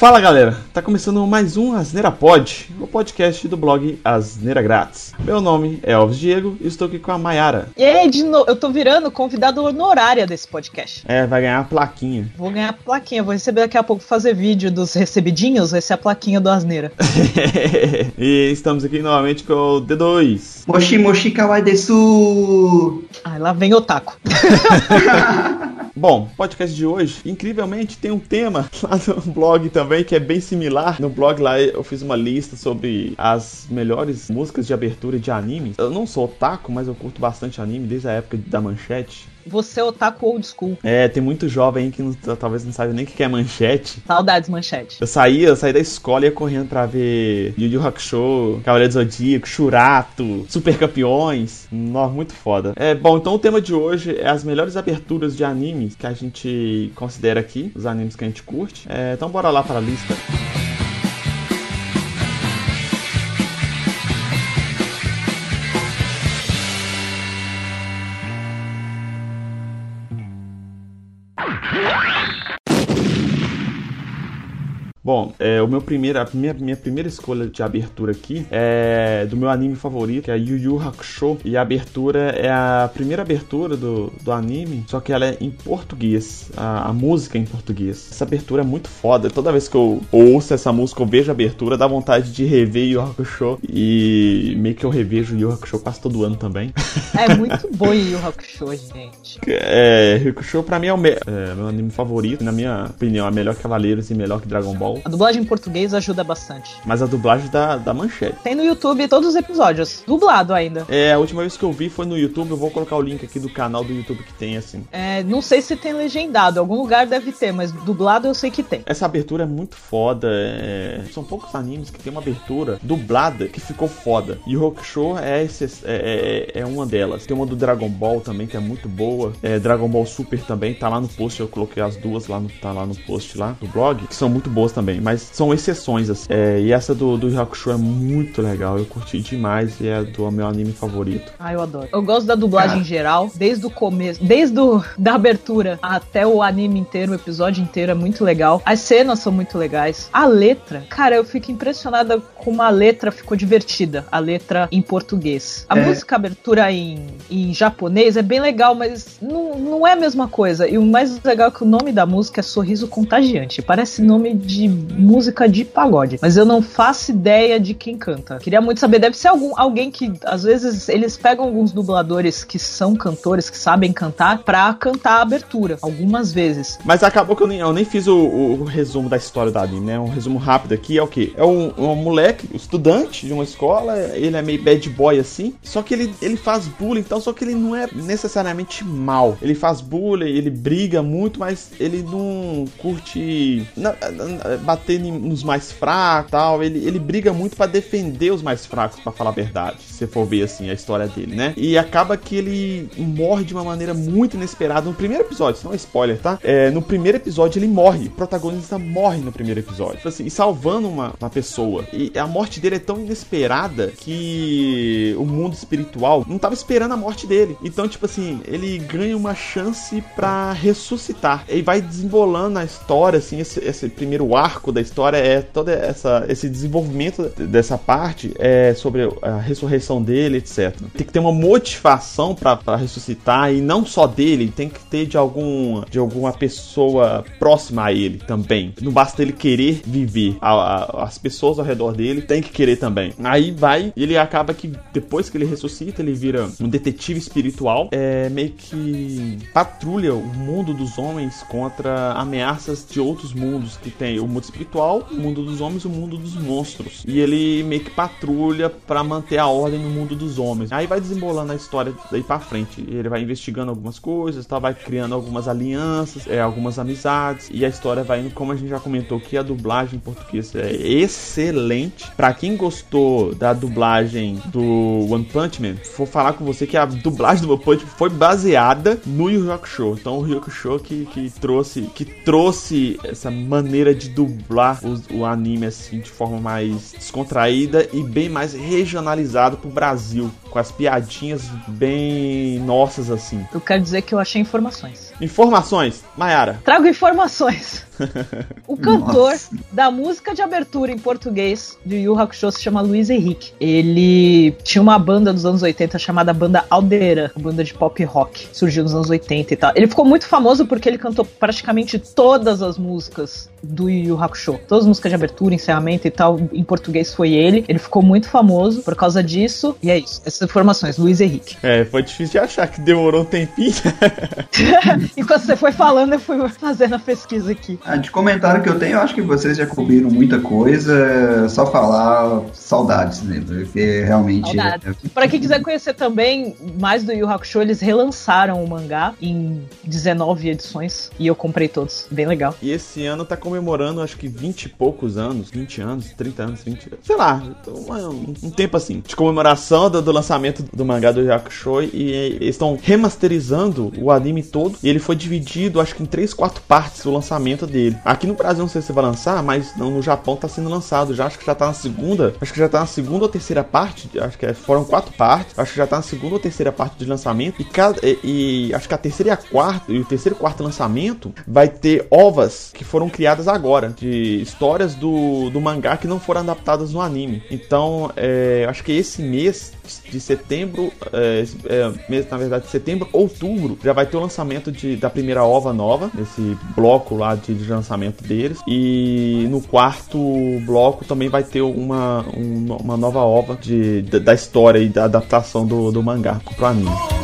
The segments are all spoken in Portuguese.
Fala galera, tá começando mais um Asneira Pod, o podcast do blog Asneira Grátis. Meu nome é Alves Diego e estou aqui com a Mayara. E aí, de novo, eu tô virando convidado honorária desse podcast. É, vai ganhar a plaquinha. Vou ganhar a plaquinha, vou receber daqui a pouco fazer vídeo dos recebidinhos, vai ser a plaquinha do Asneira. e estamos aqui novamente com o D2. Moshi Moshi Kawaii desu! Ai, lá vem o taco. Bom, podcast de hoje, incrivelmente, tem um tema lá no blog também que é bem similar. No blog lá eu fiz uma lista sobre as melhores músicas de abertura de anime. Eu não sou otaku, mas eu curto bastante anime desde a época da manchete. Você é otaku old school. É, tem muito jovem aí que não, talvez não sabe nem o que é manchete. Saudades, manchete. Eu saía, eu saí da escola e ia correndo pra ver Yu Yu Hakusho, Cavaleiro do Zodíaco, Churato, Super Campeões. Nossa, muito foda. É, bom, então o tema de hoje é as melhores aberturas de animes que a gente considera aqui, os animes que a gente curte. É, então bora lá para a lista. Bom, é, o meu primeiro, a minha, minha primeira escolha de abertura aqui é do meu anime favorito, que é Yu Yu Hakusho. E a abertura é a primeira abertura do, do anime, só que ela é em português. A, a música é em português. Essa abertura é muito foda. Toda vez que eu ouço essa música, eu vejo a abertura, dá vontade de rever Yu Hakusho. E meio que eu revejo Yu Hakusho quase todo ano também. É muito bom Yu Hakusho, gente. É, Yu Hakusho pra mim é o me é, meu anime favorito. Na minha opinião, é melhor que Cavaleiros e melhor que Dragon Ball. A dublagem em português ajuda bastante. Mas a dublagem da, da manchete. Tem no YouTube todos os episódios, dublado ainda. É, a última vez que eu vi foi no YouTube. Eu vou colocar o link aqui do canal do YouTube que tem, assim. É, não sei se tem legendado, algum lugar deve ter, mas dublado eu sei que tem. Essa abertura é muito foda. É... São poucos animes que tem uma abertura dublada que ficou foda. E o Rokusho é, esse, é, é, é, uma delas. Tem uma do Dragon Ball também que é muito boa. É, Dragon Ball Super também tá lá no post. Eu coloquei as duas lá no, tá lá no post lá do blog, que são muito boas também também, mas são exceções, assim. É, e essa do, do Hakusho é muito legal, eu curti demais e é do meu anime favorito. Ah, eu adoro. Eu gosto da dublagem em geral, desde o começo, desde o, da abertura até o anime inteiro, o episódio inteiro é muito legal. As cenas são muito legais. A letra, cara, eu fico impressionada como a letra ficou divertida, a letra em português. A é. música abertura em, em japonês é bem legal, mas não, não é a mesma coisa. E o mais legal é que o nome da música é Sorriso Contagiante. Parece nome de música de pagode. Mas eu não faço ideia de quem canta. Queria muito saber, deve ser algum, alguém que, às vezes, eles pegam alguns dubladores que são cantores, que sabem cantar, pra cantar a abertura, algumas vezes. Mas acabou que eu nem, eu nem fiz o, o, resumo da história da anime, né? Um resumo rápido aqui é o que? É um, um moleque, estudante de uma escola, ele é meio bad boy assim, só que ele, ele faz bullying, então, só que ele não é necessariamente mal. Ele faz bullying, ele briga muito, mas ele não curte. Não, não, bater nos mais fracos tal. Ele, ele briga muito para defender os mais fracos, para falar a verdade. Se for ver assim a história dele, né? E acaba que ele morre de uma maneira muito inesperada no primeiro episódio. Isso não é spoiler, tá? É, no primeiro episódio ele morre. O protagonista morre no primeiro episódio. Tipo assim, e salvando uma, uma pessoa. E a morte dele é tão inesperada que o mundo espiritual não tava esperando a morte dele. Então, tipo assim, ele ganha uma chance para ressuscitar. E vai desembolando a história, assim, esse, esse primeiro arco arco da história é todo essa, esse desenvolvimento dessa parte é sobre a ressurreição dele, etc. Tem que ter uma motivação para ressuscitar e não só dele, tem que ter de algum de alguma pessoa próxima a ele também. Não basta ele querer viver, a, a, as pessoas ao redor dele têm que querer também. Aí vai, ele acaba que depois que ele ressuscita, ele vira um detetive espiritual, é meio que patrulha o mundo dos homens contra ameaças de outros mundos que tem o mundo espiritual, o mundo dos homens e o mundo dos monstros. E ele meio que patrulha para manter a ordem no mundo dos homens. Aí vai desembolando a história daí para frente. Ele vai investigando algumas coisas, tá? vai criando algumas alianças, é, algumas amizades. E a história vai indo, como a gente já comentou que a dublagem em português é excelente. Para quem gostou da dublagem do One Punch Man, vou falar com você que a dublagem do One Punch Man foi baseada no Yu Hakusho. Então o Yu Hakusho que, que trouxe que trouxe essa maneira de dublar dublar o, o anime assim de forma mais descontraída e bem mais regionalizado pro Brasil, com as piadinhas bem nossas assim. Eu quero dizer que eu achei informações. Informações, Mayara. Trago informações. o cantor Nossa. da música de abertura em português de Yu Hakusho se chama Luiz Henrique. Ele tinha uma banda dos anos 80 chamada Banda Aldeira, uma banda de pop rock. Surgiu nos anos 80 e tal. Ele ficou muito famoso porque ele cantou praticamente todas as músicas do Yu Yu Hakusho. Todas as músicas de abertura, encerramento e tal, em português foi ele. Ele ficou muito famoso por causa disso. E é isso. Essas informações, Luiz Henrique. É, foi difícil de achar que demorou um tempinho. Enquanto você foi falando, eu fui fazendo a pesquisa aqui. Ah, de comentário que eu tenho, eu acho que vocês já cobriram muita coisa. Só falar saudades, né? Porque realmente. Saudades. É... Pra quem quiser conhecer também mais do Yu Hakusho, eles relançaram o mangá em 19 edições. E eu comprei todos. Bem legal. E esse ano tá comemorando, acho que 20 e poucos anos, 20 anos, 30 anos, 20. Sei lá, um, um tempo assim, de comemoração do, do, lançamento do mangá do Yu Hakusho. E eles estão remasterizando o anime todo. E ele foi dividido, acho que em 3, 4 partes o lançamento dele. Aqui no Brasil não sei se vai lançar, mas no Japão tá sendo lançado já. Acho que já tá na segunda. Acho que já tá na segunda ou terceira parte. Acho que é, foram quatro partes. Acho que já tá na segunda ou terceira parte de lançamento. E, cada, e, e acho que a terceira e a quarta, e o terceiro e quarto lançamento vai ter ovas que foram criadas agora. De histórias do, do mangá que não foram adaptadas no anime. Então, é, acho que esse mês de setembro, é, é, mês, na verdade, setembro, outubro, já vai ter o lançamento de, da primeira ova nova, esse bloco lá de, de lançamento deles. E no quarto bloco também vai ter uma, uma nova ova de, da história e da adaptação do, do mangá pro anime.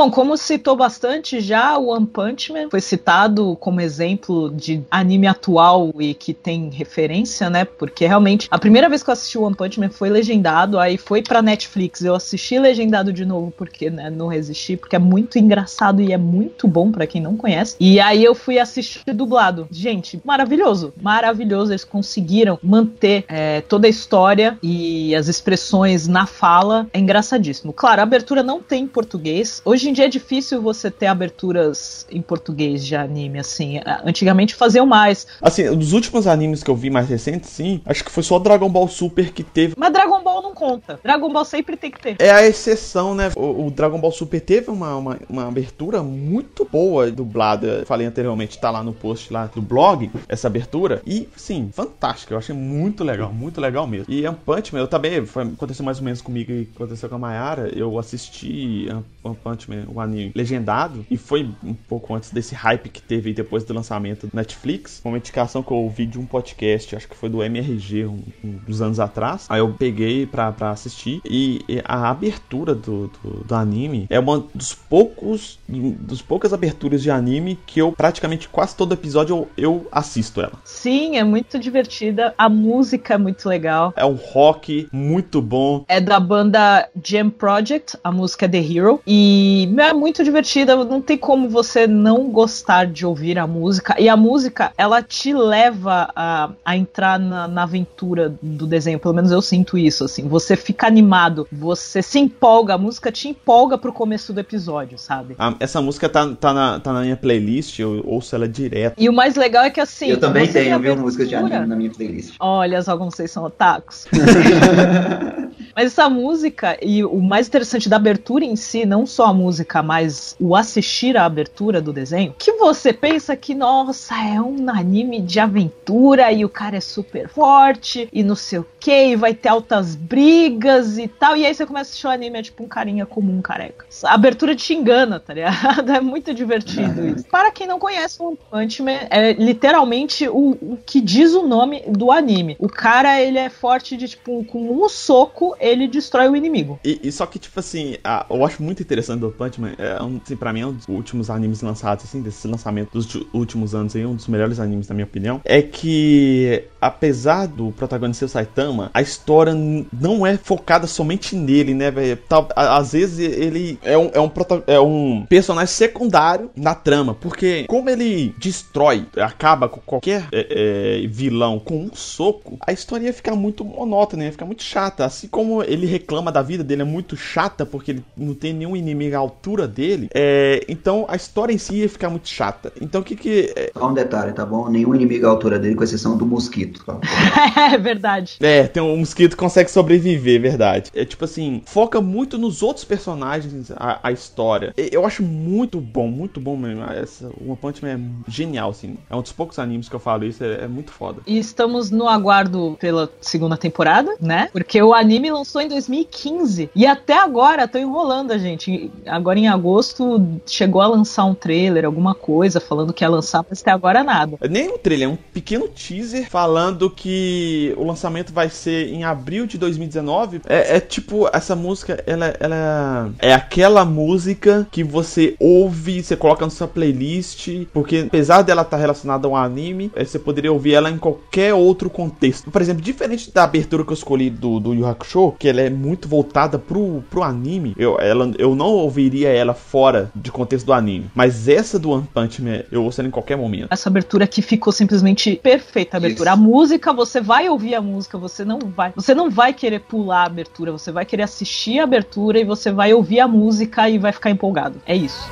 Bom, como citou bastante já, o One Punch Man foi citado como exemplo de anime atual e que tem referência, né? Porque realmente a primeira vez que eu assisti o One Punch Man foi legendado, aí foi pra Netflix. Eu assisti legendado de novo porque, né, não resisti, porque é muito engraçado e é muito bom para quem não conhece. E aí eu fui assistir dublado. Gente, maravilhoso, maravilhoso. Eles conseguiram manter é, toda a história e as expressões na fala. É engraçadíssimo. Claro, a abertura não tem em português. Hoje Hoje em dia é difícil você ter aberturas em português de anime, assim. Antigamente faziam mais. Assim, dos últimos animes que eu vi mais recentes, sim, acho que foi só Dragon Ball Super que teve. Mas Dragon Ball não conta. Dragon Ball sempre tem que ter. É a exceção, né? O, o Dragon Ball Super teve uma, uma, uma, abertura muito boa dublada. Falei anteriormente, tá lá no post lá do blog, essa abertura. E, sim, fantástica. Eu achei muito legal, muito legal mesmo. E One Punch Man, eu também, foi, aconteceu mais ou menos comigo e aconteceu com a Mayara. Eu assisti One Punch o anime legendado, e foi um pouco antes desse hype que teve depois do lançamento do Netflix, uma indicação que eu ouvi de um podcast, acho que foi do MRG, um, um, uns anos atrás. Aí eu peguei pra, pra assistir, e, e a abertura do, do, do, anime é uma dos poucos, dos poucas aberturas de anime que eu praticamente quase todo episódio eu, eu assisto ela. Sim, é muito divertida, a música é muito legal. É um rock muito bom. É da banda Jam Project, a música é The Hero, e é muito divertida, não tem como você não gostar de ouvir a música. E a música, ela te leva a, a entrar na, na aventura do desenho, pelo menos eu sinto isso, assim. Você fica animado, você se empolga, a música te empolga pro começo do episódio, sabe? Ah, essa música tá, tá, na, tá na minha playlist, eu ouço ela direto. E o mais legal é que assim. Eu também tenho, viu, músicas de anime na minha playlist. Olha só como vocês são otakus. Mas essa música, e o mais interessante da abertura em si, não só a música, mas o assistir à abertura do desenho, que você pensa que, nossa, é um anime de aventura e o cara é super forte e não sei o que, vai ter altas brigas e tal. E aí você começa a assistir o anime, é tipo um carinha comum, careca. A abertura te engana, tá ligado? É muito divertido isso. Para quem não conhece o Punch Man, é literalmente o, o que diz o nome do anime. O cara, ele é forte de, tipo, com um soco, ele destrói o inimigo. E, e só que, tipo assim, a, eu acho muito interessante do Punch Man, é um, assim, pra mim é um dos últimos animes lançados, assim, desses lançamento dos últimos anos aí, um dos melhores animes, na minha opinião, é que apesar do protagonista ser o Saitama, a história não é focada somente nele, né, velho? Às vezes ele é um, é, um, é um personagem secundário na trama, porque como ele destrói, acaba com qualquer é, é, vilão com um soco, a história ia ficar muito monótona, ia ficar muito chata. Assim como ele reclama da vida dele, é muito chata, porque ele não tem nenhum inimigo à altura dele, é, então a história em si ia ficar muito chata. Então o que que. É... Só um detalhe, tá bom? Nenhum inimigo à altura dele, com exceção do mosquito. Tá? é verdade. É, tem um mosquito que consegue sobreviver, verdade. É tipo assim, foca muito nos outros personagens a, a história. Eu acho muito bom, muito bom mesmo. Essa, One Punch Man é genial, assim. É um dos poucos animes que eu falo isso, é, é muito foda. E estamos no aguardo pela segunda temporada, né? Porque o anime lançou em 2015. E até agora, tô enrolando a gente. Agora em agosto chegou a lançar um trailer, alguma coisa, falando que ia lançar, mas até agora nada. Nem um trailer, é um pequeno teaser falando que o lançamento vai ser em abril de 2019. É, é tipo, essa música, ela, ela é aquela música que você ouve, você coloca na sua playlist, porque apesar dela estar tá relacionada a um anime, é, você poderia ouvir ela em qualquer outro contexto. Por exemplo, diferente da abertura que eu escolhi do, do Yu Hakusho, que ela é muito voltada pro, pro anime, eu, ela, eu não ouviria ela fora de contexto do anime. Mas essa do One Punch Man, eu ouço ela em qualquer momento. Essa abertura aqui ficou simplesmente perfeita. A abertura. Isso. A música, você vai ouvir a música, você não vai. Você não vai querer pular a abertura, você vai querer assistir a abertura e você vai ouvir a música e vai ficar empolgado. É isso.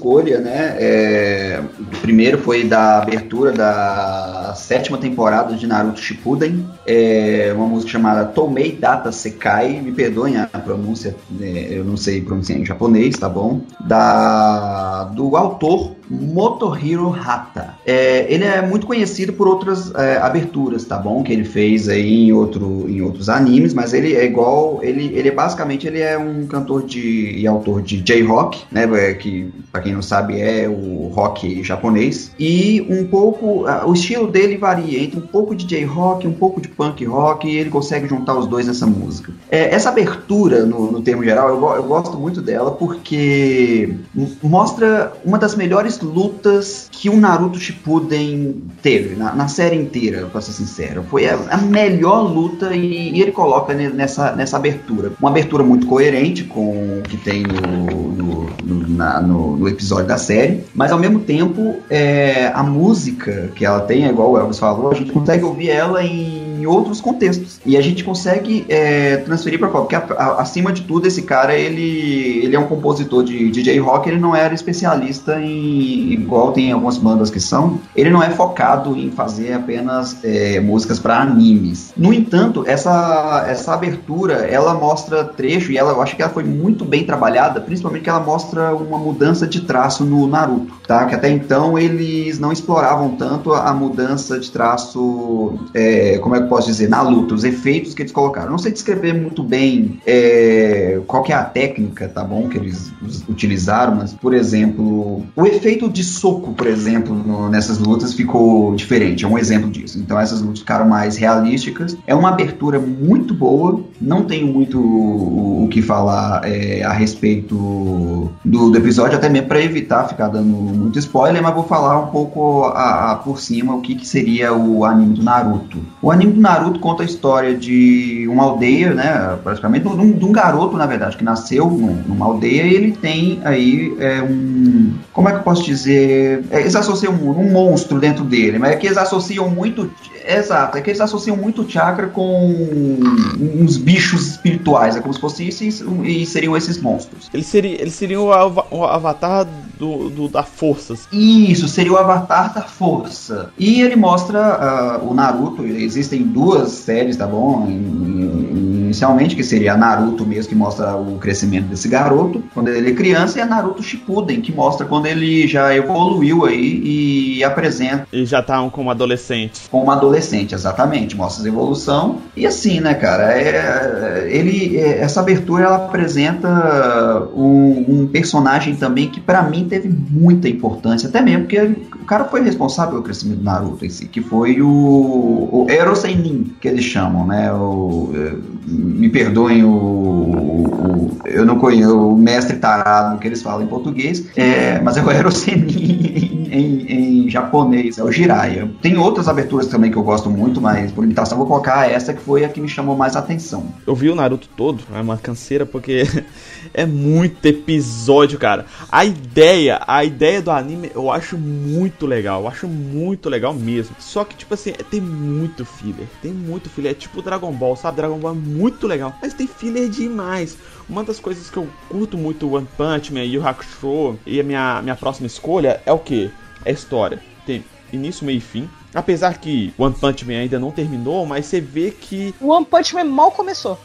Escolha, né? É, primeiro foi da abertura da sétima temporada de Naruto Shippuden, é uma música chamada Tomei Data Sekai, me perdoem a pronúncia, né, eu não sei pronunciar em japonês, tá bom? Da, do autor Motohiro Hata. É, ele é muito conhecido por outras é, aberturas, tá bom? Que ele fez aí em, outro, em outros animes, mas ele é igual, ele, ele é basicamente ele é um cantor de, e autor de J-Rock, né? É, que para quem não sabe é o rock japonês. E um pouco, o estilo dele varia entre um pouco de J-Rock, um pouco de punk rock, e ele consegue juntar os dois nessa música. É, essa abertura, no, no termo geral, eu, eu gosto muito dela porque mostra uma das melhores lutas que o Naruto Shippuden teve na, na série inteira, pra ser sincero. Foi a, a melhor luta e, e, ele coloca nessa, nessa abertura. Uma abertura muito coerente com o que tem no, no, no, na, no, episódio da série, mas ao mesmo tempo é, a música que ela tem, é igual o Elvis falou, a gente consegue ouvir ela em em outros contextos. E a gente consegue é, transferir para qual? Porque a, a, acima de tudo, esse cara, ele, ele é um compositor de DJ rock, ele não era especialista em, igual tem algumas bandas que são, ele não é focado em fazer apenas é, músicas para animes. No entanto, essa, essa abertura, ela mostra trecho, e ela, eu acho que ela foi muito bem trabalhada, principalmente que ela mostra uma mudança de traço no Naruto, tá? Que até então eles não exploravam tanto a mudança de traço, é, como é posso dizer, na luta, os efeitos que eles colocaram. Não sei descrever muito bem é, qual que é a técnica, tá bom, que eles utilizaram, mas, por exemplo, o efeito de soco, por exemplo, no, nessas lutas ficou diferente, é um exemplo disso. Então essas lutas ficaram mais realísticas. É uma abertura muito boa, não tenho muito o, o que falar é, a respeito do, do episódio, até mesmo para evitar ficar dando muito spoiler, mas vou falar um pouco a, a, por cima o que, que seria o anime do Naruto. O anime do Naruto conta a história de uma aldeia, né? Praticamente de um, de um garoto, na verdade, que nasceu numa aldeia e ele tem aí é, um. Como é que eu posso dizer? É, eles associam um, um monstro dentro dele, mas é que eles associam muito. Exato, é que eles associam muito o chakra com uns bichos espirituais, é como se fossem esses e seriam esses monstros. Ele seria, ele seria o, av o avatar do, do, da força. Isso, seria o avatar da força. E ele mostra uh, o Naruto, existem duas séries, tá bom? Inicialmente, que seria a Naruto mesmo, que mostra o crescimento desse garoto, quando ele é criança, e a Naruto Shippuden, que mostra quando ele já evoluiu aí e apresenta. E já tá um, como adolescente. Como adolescente adolescente, exatamente, mostra evolução. E assim, né, cara, é, ele, é, essa abertura ela apresenta um, um personagem também que para mim teve muita importância, até mesmo porque o cara foi responsável pelo crescimento do Naruto em si, que foi o, o Erosenin, que eles chamam, né? O, me perdoem o, o, eu não conheço o mestre tarado que eles falam em português, é, mas é o Erosenin em, em, japonês, é o Jiraiya. Tem outras aberturas também que eu gosto muito, mas por limitação vou colocar essa que foi a que me chamou mais atenção. Eu vi o Naruto todo, é uma canseira porque é muito episódio, cara. A ideia, a ideia do anime eu acho muito legal, eu acho muito legal mesmo. Só que, tipo assim, tem muito filler, tem muito filler. É tipo Dragon Ball, sabe? Dragon Ball é muito legal, mas tem filler demais. Uma das coisas que eu curto muito One Punch Man, Yu Hakusho e a minha, minha próxima escolha é o que? É história. Tem início, meio e fim. Apesar que One Punch Man ainda não terminou, mas você vê que. O One Punch Man mal começou.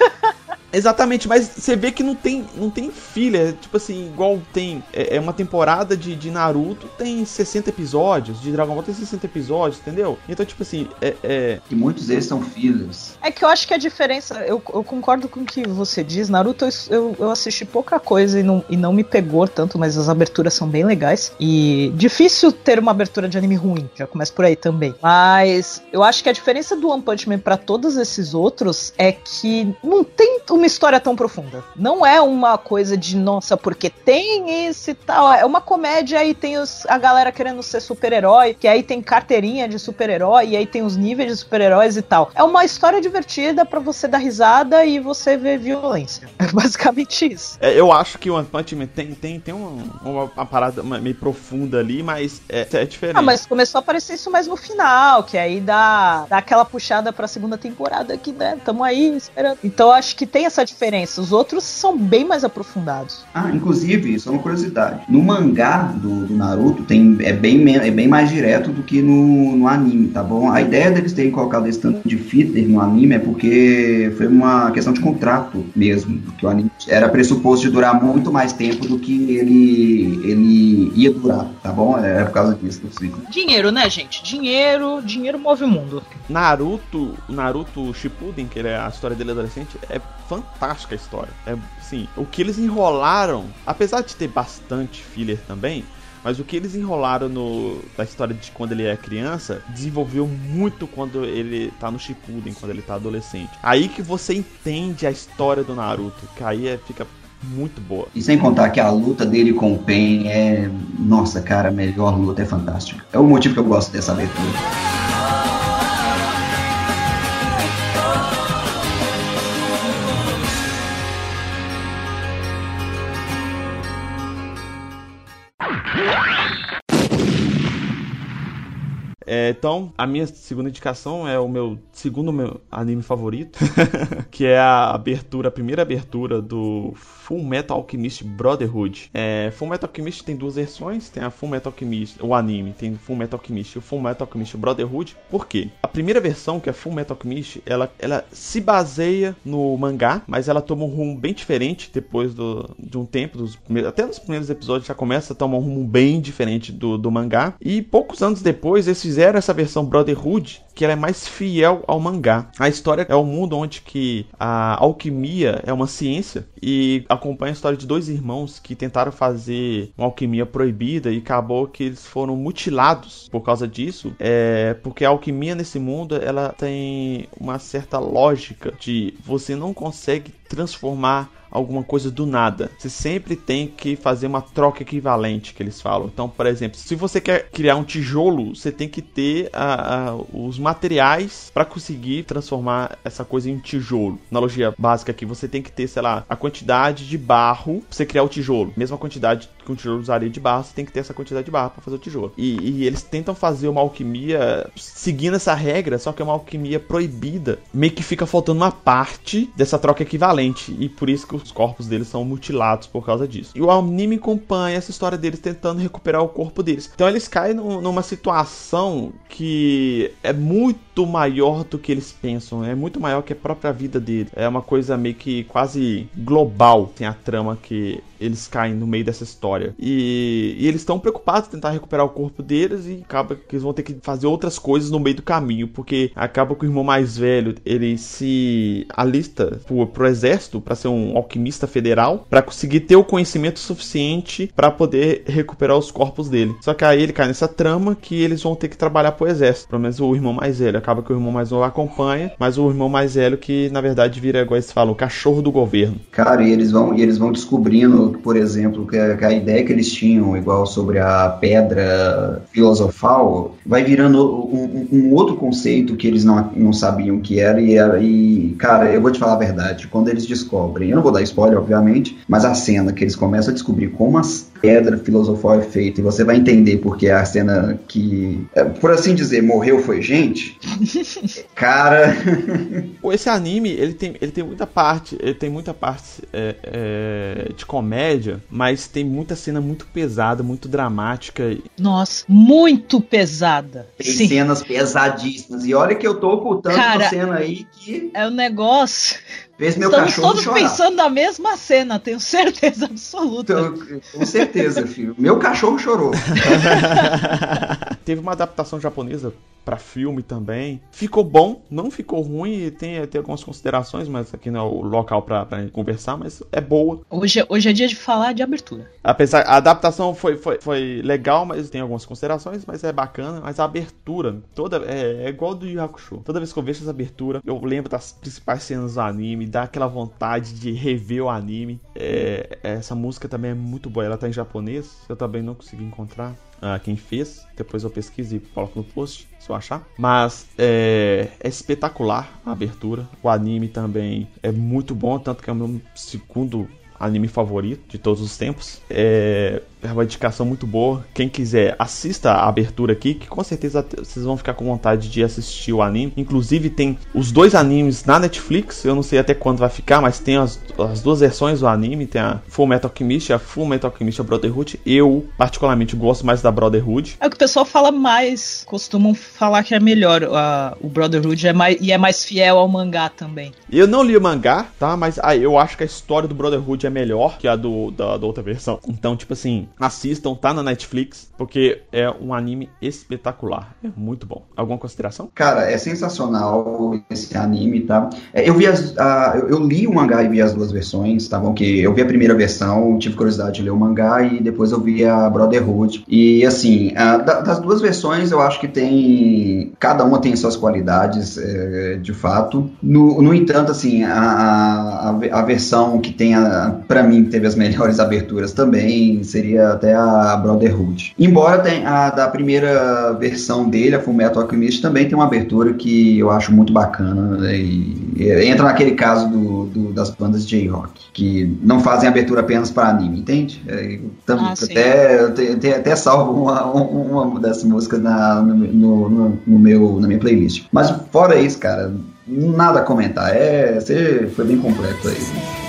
Exatamente, mas você vê que não tem, não tem filler. Tipo assim, igual tem. É, é, uma temporada de, de Naruto, tem 60 episódios. De Dragon Ball tem 60 episódios, entendeu? Então, tipo assim, é. é... E muitos deles são fillers. É que eu acho que a diferença. Eu, eu concordo com o que você diz. Naruto, eu, eu assisti pouca coisa e não, e não me pegou tanto, mas as aberturas são bem legais. E difícil ter uma abertura de anime ruim. Já começa por aí também. Mas eu acho que a diferença do One Punch Man pra todos esses outros é que não tem uma história tão profunda. Não é uma coisa de, nossa, porque tem isso e tal. É uma comédia e tem os, a galera querendo ser super-herói, que aí tem carteirinha de super-herói, e aí tem os níveis de super-heróis e tal. É uma história divertida para você dar risada e você ver violência. É basicamente isso. É, eu acho que o One Punch Man tem, tem, tem uma, uma, parada meio profunda ali, mas é, é, diferente. Ah, mas começou a aparecer isso mais no final, que aí dá, dá aquela puxada pra segunda temporada que, né, tamo aí esperando. Então acho que tem essa diferença. Os outros são bem mais aprofundados. Ah, inclusive, isso é uma curiosidade. No mangá do, do Naruto tem, é, bem, é bem mais direto do que no, no anime, tá bom? A ideia deles terem colocado esse tanto de filler no anime é porque foi uma questão de contrato mesmo. Que o anime era pressuposto de durar muito mais tempo do que ele, ele ia durar, tá bom? É por causa disso possível. Dinheiro, né, gente? Dinheiro, dinheiro move o mundo. Naruto, Naruto Shippuden, que é a história dele adolescente, é fantástica a história. É, sim, o que eles enrolaram, apesar de ter bastante filler também, mas o que eles enrolaram no, da história de quando ele é criança, desenvolveu muito quando ele tá no Shippuden, quando ele tá adolescente. Aí que você entende a história do Naruto, que aí é, fica muito boa. E sem contar que a luta dele com o Pen é, nossa, cara, a melhor luta, é fantástica. É o motivo que eu gosto dessa abertura. É, então, a minha segunda indicação é o meu segundo meu anime favorito, que é a abertura, a primeira abertura do Full Metal Alchemist Brotherhood. É, Full Metal Alchemist tem duas versões, tem a Full Metal Alchemist, o anime, tem Full Metal Alchemist e o Full Metal Alchemist Brotherhood. Por quê? A primeira versão, que é Full Metal Alchemist, ela, ela se baseia no mangá, mas ela toma um rumo bem diferente depois do, de um tempo, dos, até nos primeiros episódios já começa a tomar um rumo bem diferente do, do mangá. E poucos anos depois eles fizeram essa versão Brotherhood, que ela é mais fiel ao mangá. A história é um mundo onde que a alquimia é uma ciência e acompanha a história de dois irmãos que tentaram fazer uma alquimia proibida e acabou que eles foram mutilados por causa disso. É porque a alquimia nesse mundo ela tem uma certa lógica de você não consegue transformar alguma coisa do nada. Você sempre tem que fazer uma troca equivalente, que eles falam. Então, por exemplo, se você quer criar um tijolo, você tem que ter a, a, os materiais para conseguir transformar essa coisa em tijolo. Analogia básica aqui, você tem que ter, sei lá, a quantidade de barro pra você criar o tijolo. Mesma quantidade que um tijolo usaria de barro, você tem que ter essa quantidade de barro para fazer o tijolo. E, e, eles tentam fazer uma alquimia seguindo essa regra, só que é uma alquimia proibida. Meio que fica faltando uma parte dessa troca equivalente. E por isso que os corpos deles são mutilados por causa disso. E o anime acompanha essa história deles tentando recuperar o corpo deles. Então eles caem numa situação que é muito maior do que eles pensam, é muito maior que a própria vida deles. É uma coisa meio que quase global. Tem a trama que eles caem no meio dessa história. E, e eles estão preocupados em tentar recuperar o corpo deles e acaba que eles vão ter que fazer outras coisas no meio do caminho, porque acaba que o irmão mais velho ele se alista pro, pro exército para ser um alquimista federal para conseguir ter o conhecimento suficiente para poder recuperar os corpos dele. Só que aí ele cai nessa trama que eles vão ter que trabalhar pro exército. Pelo menos o irmão mais velho. Acaba que o irmão mais novo acompanha, mas o irmão mais velho que na verdade vira, igual eles falam, o cachorro do governo. Cara, e eles vão, e eles vão descobrindo, por exemplo, que a, que a ideia que eles tinham, igual sobre a pedra filosofal, vai virando um, um outro conceito que eles não, não sabiam que era e, era. e, cara, eu vou te falar a verdade, quando eles descobrem, eu não vou dar spoiler, obviamente, mas a cena que eles começam a descobrir como as pedra filosofal é feita e você vai entender porque a cena que, é, por assim dizer, morreu foi gente. Cara. Esse anime, ele tem, ele tem muita parte, ele tem muita parte é, é, de comédia, mas tem muita cena muito pesada, muito dramática. Nossa, muito pesada. Tem Sim. cenas pesadíssimas. E olha que eu tô ocultando Cara, uma cena aí que. É um negócio. Fez meu Estamos cachorro todos chorar. pensando na mesma cena, tenho certeza absoluta. Então, com certeza, filho. Meu cachorro chorou. Teve uma adaptação japonesa para filme também. Ficou bom, não ficou ruim, tem, tem algumas considerações, mas aqui não é o local para conversar, mas é boa. Hoje, hoje é dia de falar de abertura. Apesar, a adaptação foi, foi, foi legal, mas tem algumas considerações, mas é bacana. Mas a abertura, toda é, é igual do Yu Hakusho. Toda vez que eu vejo essa abertura, eu lembro das principais cenas do anime, dá aquela vontade de rever o anime. É, essa música também é muito boa, ela tá em japonês, eu também não consegui encontrar uh, quem fez. Depois eu pesquiso e coloco no post, se eu achar. Mas é, é, espetacular a abertura. O anime também é muito bom, tanto que é o meu segundo anime favorito de todos os tempos. É, é uma indicação muito boa. Quem quiser, assista a abertura aqui, que com certeza vocês vão ficar com vontade de assistir o anime. Inclusive, tem os dois animes na Netflix. Eu não sei até quando vai ficar, mas tem as, as duas versões do anime: tem a Full Metal Alchemist e a Full Metal Alchemist Brotherhood. Eu, particularmente, gosto mais da Brotherhood. É o que o pessoal fala mais. Costumam falar que é melhor. Uh, o Brotherhood é mais, e é mais fiel ao mangá também. Eu não li o mangá, tá? Mas ah, eu acho que a história do Brotherhood é melhor que a do, da, da outra versão. Então, tipo assim, assistam, tá na Netflix, porque é um anime espetacular. É muito bom. Alguma consideração? Cara, é sensacional esse anime, tá? É, eu vi as, a, eu li o mangá e vi as duas versões, tá bom? Que eu vi a primeira versão, tive curiosidade de ler o mangá e depois eu vi a Brotherhood. E assim, a, das duas versões eu acho que tem. Cada uma tem suas qualidades, é, de fato. No, no entanto, assim, a, a, a versão que tem, para mim, teve as melhores aberturas também, seria até a Brotherhood. Embora tenha a da primeira versão dele, a Fullmetal Alchemist, também tem uma abertura que eu acho muito bacana né, e, e entra naquele caso do, do, das bandas J-Rock, que não fazem abertura apenas para anime, entende? É, tam, ah, até, até salvo uma, uma dessas músicas na, no, no, no, meu, na minha playlist. Mas fora isso, cara, nada a comentar. É, você foi bem completo aí.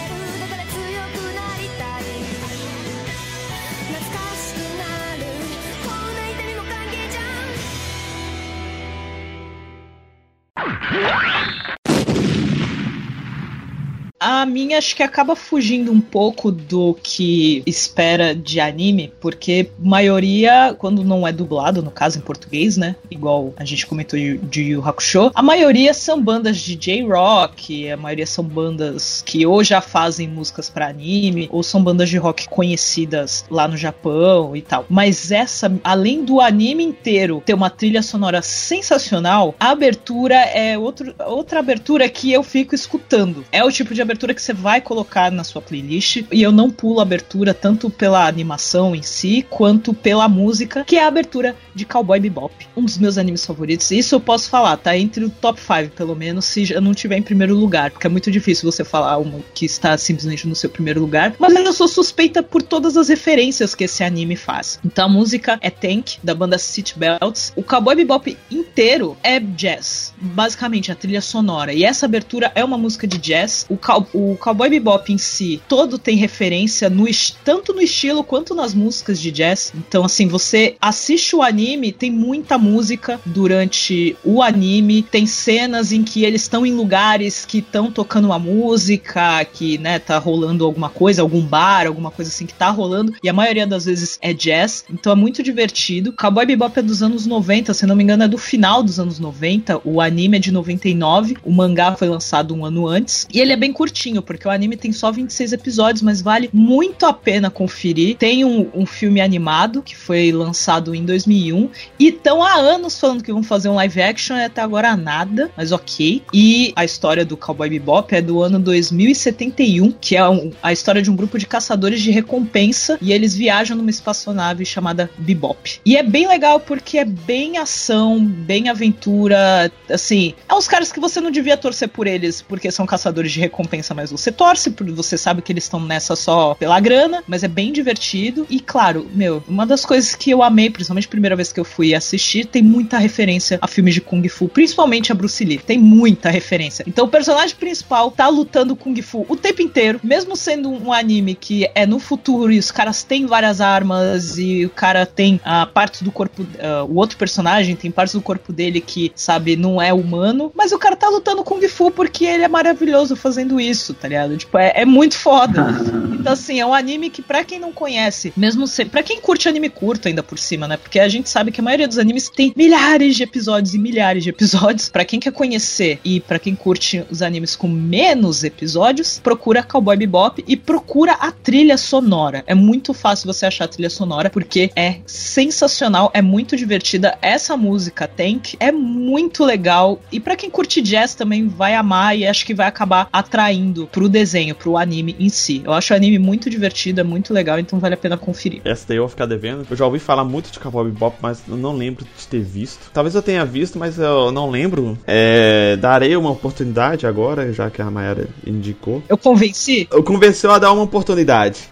A minha acho que acaba fugindo um pouco do que espera de anime, porque maioria, quando não é dublado, no caso em português, né? Igual a gente comentou de Yu Hakusho, a maioria são bandas de J-Rock, a maioria são bandas que ou já fazem músicas para anime, ou são bandas de rock conhecidas lá no Japão e tal. Mas essa, além do anime inteiro ter uma trilha sonora sensacional, a abertura é outro, outra abertura que eu fico escutando. É o tipo de abertura que você vai colocar na sua playlist. E eu não pulo a abertura tanto pela animação em si, quanto pela música, que é a abertura de Cowboy Bebop. Um dos meus animes favoritos. Isso eu posso falar, tá entre o top 5, pelo menos, se já não tiver em primeiro lugar. Porque é muito difícil você falar uma que está simplesmente no seu primeiro lugar. Mas eu sou suspeita por todas as referências que esse anime faz. Então a música é Tank, da banda City Belts. O Cowboy Bebop inteiro é jazz. Basicamente, a trilha sonora. E essa abertura é uma música de jazz. O o Cowboy Bebop em si, todo tem referência no tanto no estilo quanto nas músicas de jazz. Então, assim, você assiste o anime, tem muita música durante o anime, tem cenas em que eles estão em lugares que estão tocando uma música, que, né, tá rolando alguma coisa, algum bar, alguma coisa assim que tá rolando, e a maioria das vezes é jazz, então é muito divertido. Cowboy Bebop é dos anos 90, se não me engano é do final dos anos 90, o anime é de 99, o mangá foi lançado um ano antes, e ele é bem curtinho, porque o anime tem só 26 episódios, mas vale muito a pena conferir. Tem um, um filme animado que foi lançado em 2001, e estão há anos falando que vão fazer um live action, e até agora nada, mas ok. E a história do Cowboy Bebop é do ano 2071, que é um, a história de um grupo de caçadores de recompensa, e eles viajam numa espaçonave chamada Bebop. E é bem legal porque é bem ação, bem aventura, assim, é uns caras que você não devia torcer por eles porque são caçadores de recompensa, mas você torce, porque você sabe que eles estão nessa só pela grana, mas é bem divertido. E claro, meu, uma das coisas que eu amei, principalmente a primeira vez que eu fui assistir, tem muita referência a filmes de Kung Fu, principalmente a Bruce Lee. Tem muita referência. Então o personagem principal tá lutando Kung Fu o tempo inteiro, mesmo sendo um anime que é no futuro e os caras têm várias armas e o cara tem a partes do corpo, uh, o outro personagem tem partes do corpo dele que, sabe, não é humano, mas o cara tá lutando Kung Fu porque ele é maravilhoso fazendo isso, tá ligado? Tipo, é, é muito foda. então, assim, é um anime que, pra quem não conhece, mesmo pra quem curte anime curto ainda por cima, né? Porque a gente sabe que a maioria dos animes tem milhares de episódios e milhares de episódios. Pra quem quer conhecer e pra quem curte os animes com menos episódios, procura Cowboy Bebop e procura a trilha sonora. É muito fácil você achar a trilha sonora porque é sensacional, é muito divertida. Essa música Tank é muito legal e para quem curte jazz também vai amar e acho que vai acabar atraindo pro desenho, pro anime em si. Eu acho o anime muito divertido, é muito legal, então vale a pena conferir. Essa daí eu vou ficar devendo. Eu já ouvi falar muito de Cowboy Bebop, mas eu não lembro de ter visto. Talvez eu tenha visto, mas eu não lembro. É, darei uma oportunidade agora, já que a Mayara indicou. Eu convenci? Eu convenceu a dar uma oportunidade.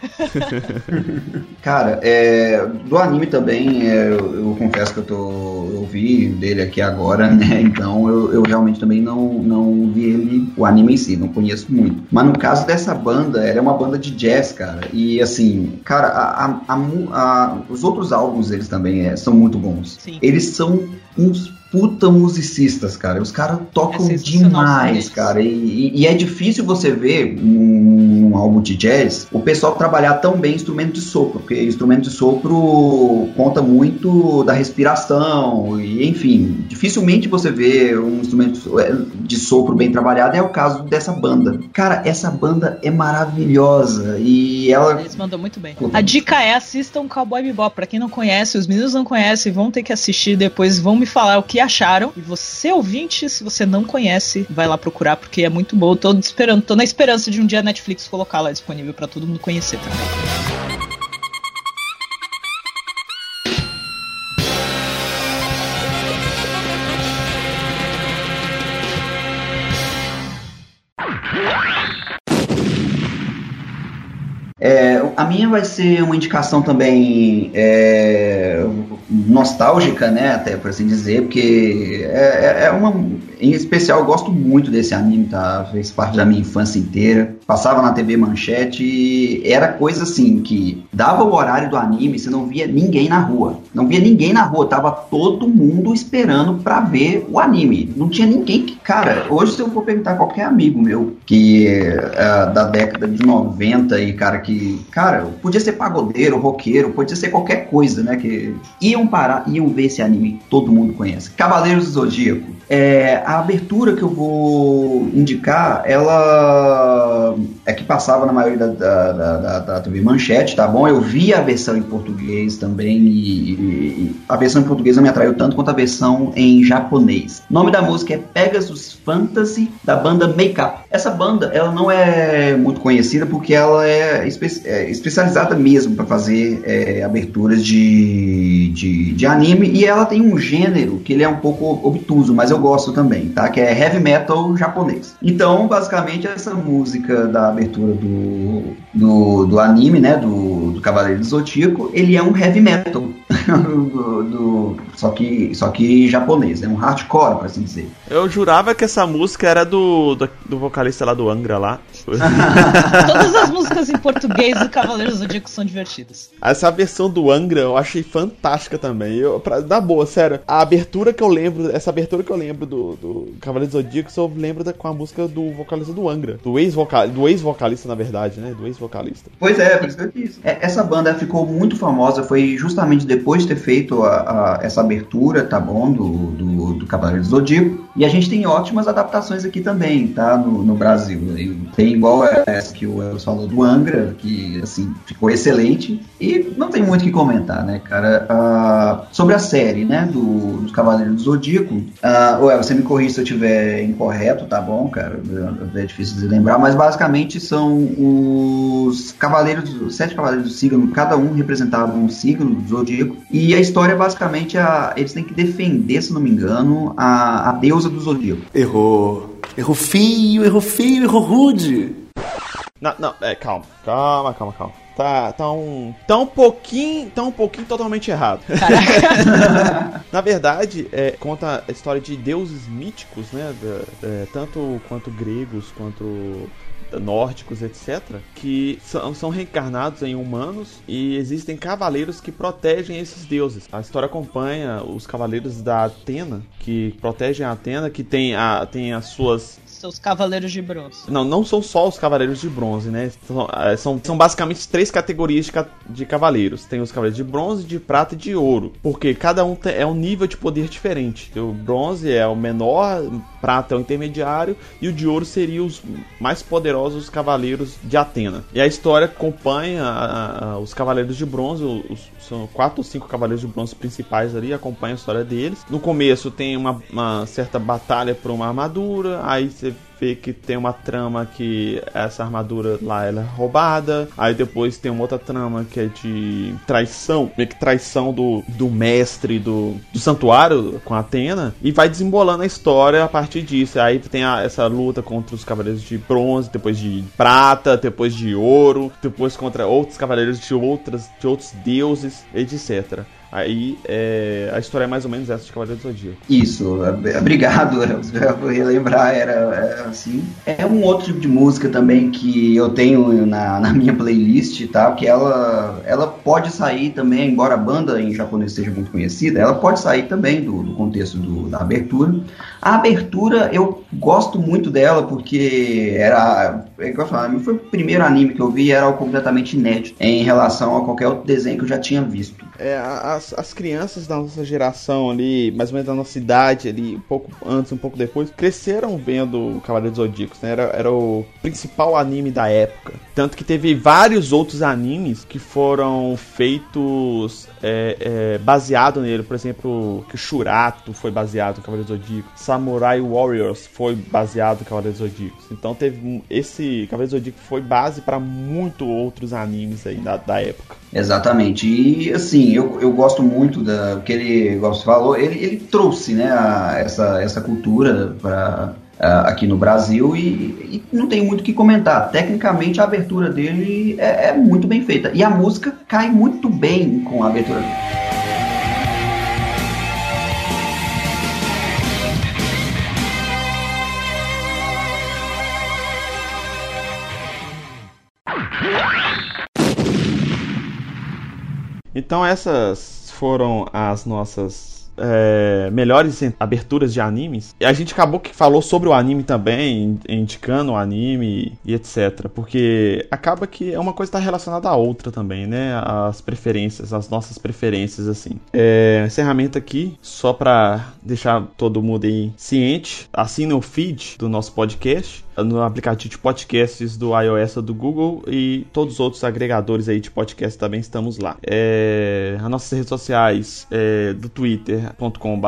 Cara, é, do anime também, é, eu, eu, confesso que eu tô. Eu vi dele aqui agora, né? Então eu, eu realmente também não, não vi ele, o anime em si, não conheço muito. Mas no caso dessa banda, ela é uma banda de jazz, cara. E assim, cara, a, a, a, os outros álbuns deles também é, são muito bons. Sim. Eles são uns puta musicistas, cara. Os caras tocam é demais, cara. E, e, é difícil você ver um, um, álbum de jazz o pessoal trabalhar tão bem instrumento de sopro, porque instrumento de sopro conta muito da respiração e enfim, dificilmente você vê um instrumento é, de sopro bem trabalhado. É o caso dessa banda. Cara, essa banda é maravilhosa e ela eles mandam muito bem. A dica é assistam Cowboy Bebop. Para quem não conhece, os meninos não conhecem, vão ter que assistir depois, vão me falar o que acharam. E você, ouvinte, se você não conhece, vai lá procurar, porque é muito bom. tô esperando, tô na esperança de um dia a Netflix colocar lá disponível para todo mundo conhecer também. Minha vai ser uma indicação também é, nostálgica, né? Até por assim dizer, porque é, é, é uma. Em especial, gosto muito desse anime, tá? Fez parte da minha infância inteira. Passava na TV Manchete e era coisa assim que dava o horário do anime, você não via ninguém na rua. Não via ninguém na rua, tava todo mundo esperando para ver o anime. Não tinha ninguém que. Cara, hoje se eu for perguntar qualquer amigo meu que é da década de 90 e, cara, que. Cara, podia ser pagodeiro, roqueiro, podia ser qualquer coisa, né? Que iam parar, iam ver esse anime todo mundo conhece. Cavaleiros do Zodíaco. É, a abertura que eu vou indicar, ela é que passava na maioria da, da, da, da TV Manchete, tá bom? Eu vi a versão em português também e, e, a versão em português não me atraiu tanto quanto a versão em japonês. O nome da música é Pegasus Fantasy, da banda Makeup. Essa banda, ela não é muito conhecida porque ela é, espe é especializada mesmo para fazer é, aberturas de, de, de anime e ela tem um gênero que ele é um pouco obtuso, mas eu eu gosto também, tá? Que é heavy metal japonês. Então, basicamente, essa música da abertura do, do, do anime, né? Do, do Cavaleiro do Zodíaco, ele é um heavy metal. Do, do, só, que, só que japonês, é um hardcore, por assim dizer. Eu jurava que essa música era do, do, do vocalista lá do Angra lá. Todas as músicas em português do Cavaleiros do Zodíaco são divertidas. Essa versão do Angra eu achei fantástica também. Eu, pra, da boa, sério. A abertura que eu lembro, essa abertura que eu lembro do, do Cavaleiros do Zodíaco, eu lembro da, com a música do vocalista do Angra. Do ex-vocalista, do ex-vocalista, na verdade, né? Do ex-vocalista. Pois é, por isso que eu disse. É, essa banda ficou muito famosa, foi justamente depois de ter feito a, a, essa abertura, tá bom, do, do, do Cavaleiros do Zodíaco. E a gente tem ótimas adaptações aqui também, tá? No, no Brasil. Tem igual essa que o Elos falou do Angra, que assim, ficou excelente. E não tem muito o que comentar, né, cara? Uh, sobre a série, né, do, dos Cavaleiros do Zodíaco. Uh, ué, você me corrija se eu estiver incorreto, tá bom, cara? É difícil de lembrar, mas basicamente são os Cavaleiros, os sete Cavaleiros do signo, cada um representava um signo do Zodíaco. E a história basicamente a, eles têm que defender, se não me engano, a, a deusa do Zodíaco. Errou. Errou feio, errou feio, errou rude. Não, não, é, calma, calma, calma, calma. Tá, tá um. Tá um pouquinho. Tá um pouquinho totalmente errado. Na verdade, é, conta a história de deuses míticos, né? É, tanto quanto gregos quanto nórdicos, etc., que são, são, reencarnados em humanos e existem cavaleiros que protegem esses deuses. A história acompanha os cavaleiros da Atena, que protegem a Atena, que tem, a, tem as suas seus cavaleiros de bronze. Não, não são só os cavaleiros de bronze, né? São, é, são, são basicamente três categorias de, de, cavaleiros. Tem os cavaleiros de bronze, de prata e de ouro. Porque cada um é um nível de poder diferente. O bronze é o menor, prata é o intermediário e o de ouro seria os mais poderosos cavaleiros de Atena. E a história acompanha a, a, os cavaleiros de bronze, os, são quatro ou cinco cavaleiros de bronze principais ali, acompanha a história deles. No começo tem uma, uma certa batalha por uma armadura, aí você que tem uma trama que essa armadura lá ela é roubada. Aí depois tem uma outra trama que é de traição, meio que traição do, do mestre do, do santuário com Atena. E vai desembolando a história a partir disso. Aí tem a, essa luta contra os cavaleiros de bronze, depois de prata, depois de ouro, depois contra outros cavaleiros de outras de outros deuses, etc. Aí é, a história é mais ou menos essa de Cavaleiro do Zodíaco. Isso, obrigado, vou relembrar, era, era, assim. É um outro tipo de música também que eu tenho na, na minha playlist, tá? Que ela, ela pode sair também, embora a banda em japonês seja muito conhecida, ela pode sair também do, do contexto do, da abertura. A abertura eu gosto muito dela porque era, é que eu foi o primeiro anime que eu vi era completamente inédito em relação a qualquer outro desenho que eu já tinha visto. É, as, as crianças da nossa geração ali, mais ou menos da nossa idade ali, um pouco antes, um pouco depois, cresceram vendo Cavaleiros Zodíacos, né? Era, era o principal anime da época. Tanto que teve vários outros animes que foram feitos é, é, baseado nele. Por exemplo, que Shurato foi baseado no Cavaleiros Zodíacos. Samurai Warriors foi baseado no Cavaleiros Zodíacos. Então teve esse Cavaleiros Zodíacos foi base para muito outros animes aí da, da época. Exatamente. E assim, eu, eu gosto muito da que ele, igual você falou, ele, ele trouxe né, a, essa, essa cultura para aqui no Brasil e, e, não tem muito o que comentar. Tecnicamente, a abertura dele é, é, muito bem feita e a música cai muito bem com a abertura dele. Então essas foram as nossas é, melhores aberturas de animes. A gente acabou que falou sobre o anime também, indicando o anime e etc. Porque acaba que é uma coisa está relacionada à outra também, né? As preferências, as nossas preferências, assim. É, encerramento aqui, só para deixar todo mundo aí ciente. Assine o feed do nosso podcast no aplicativo de podcasts do iOS ou do Google e todos os outros agregadores aí de podcast também estamos lá. É, as nossas redes sociais é, do twitter.com.br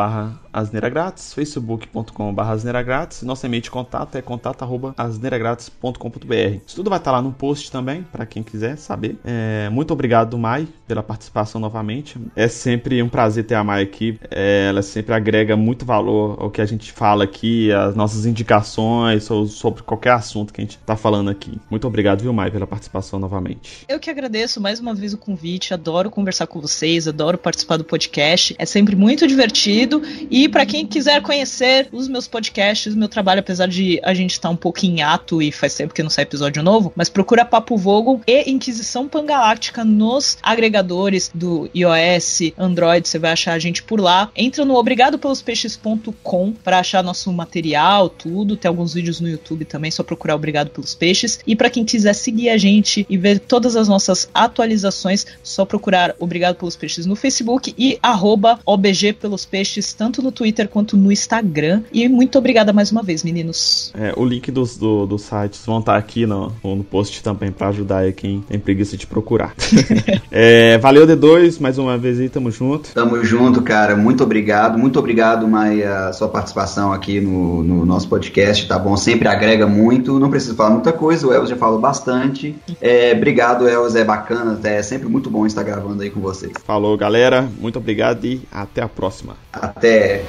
asneiragrátis, facebook.com.br asneiragrátis, nosso e-mail de contato é contato.asneiragrátis.com.br. Isso tudo vai estar lá no post também, para quem quiser saber. É, muito obrigado, Mai, pela participação novamente. É sempre um prazer ter a Mai aqui. É, ela sempre agrega muito valor ao que a gente fala aqui, as nossas indicações sobre sobre qualquer assunto que a gente tá falando aqui. Muito obrigado, viu, Mai, pela participação novamente. Eu que agradeço mais uma vez o convite, adoro conversar com vocês, adoro participar do podcast, é sempre muito divertido. E para quem quiser conhecer os meus podcasts, o meu trabalho, apesar de a gente estar tá um pouco em ato e faz tempo que não sai episódio novo, mas procura Papo Vogon e Inquisição Pangaláctica nos agregadores do iOS, Android, você vai achar a gente por lá. Entra no obrigadopelospeixes.com para achar nosso material, tudo. Tem alguns vídeos no YouTube também, só procurar Obrigado pelos Peixes. E para quem quiser seguir a gente e ver todas as nossas atualizações, só procurar Obrigado pelos Peixes no Facebook e arroba OBG pelos Peixes, tanto no Twitter quanto no Instagram. E muito obrigada mais uma vez, meninos. É, o link dos, do, dos sites vão estar aqui no, no post também para ajudar aí quem tem preguiça de procurar. é, valeu, D2, mais uma vez aí, tamo junto. Tamo junto, cara. Muito obrigado. Muito obrigado, Maia, a sua participação aqui no, no nosso podcast, tá bom? Sempre agrega muito. Não preciso falar muita coisa, o Elvis já falou bastante. É, obrigado, Elvis, é bacana, é sempre muito bom estar gravando aí com vocês. Falou, galera. Muito obrigado e até a próxima. Até.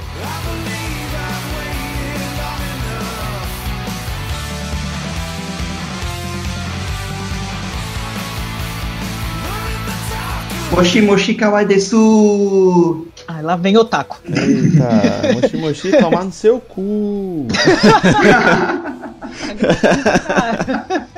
Moshi Moshi Kawaii desu! Ah, lá vem o taco. Eita, Moshi Moshi tomar no seu cu.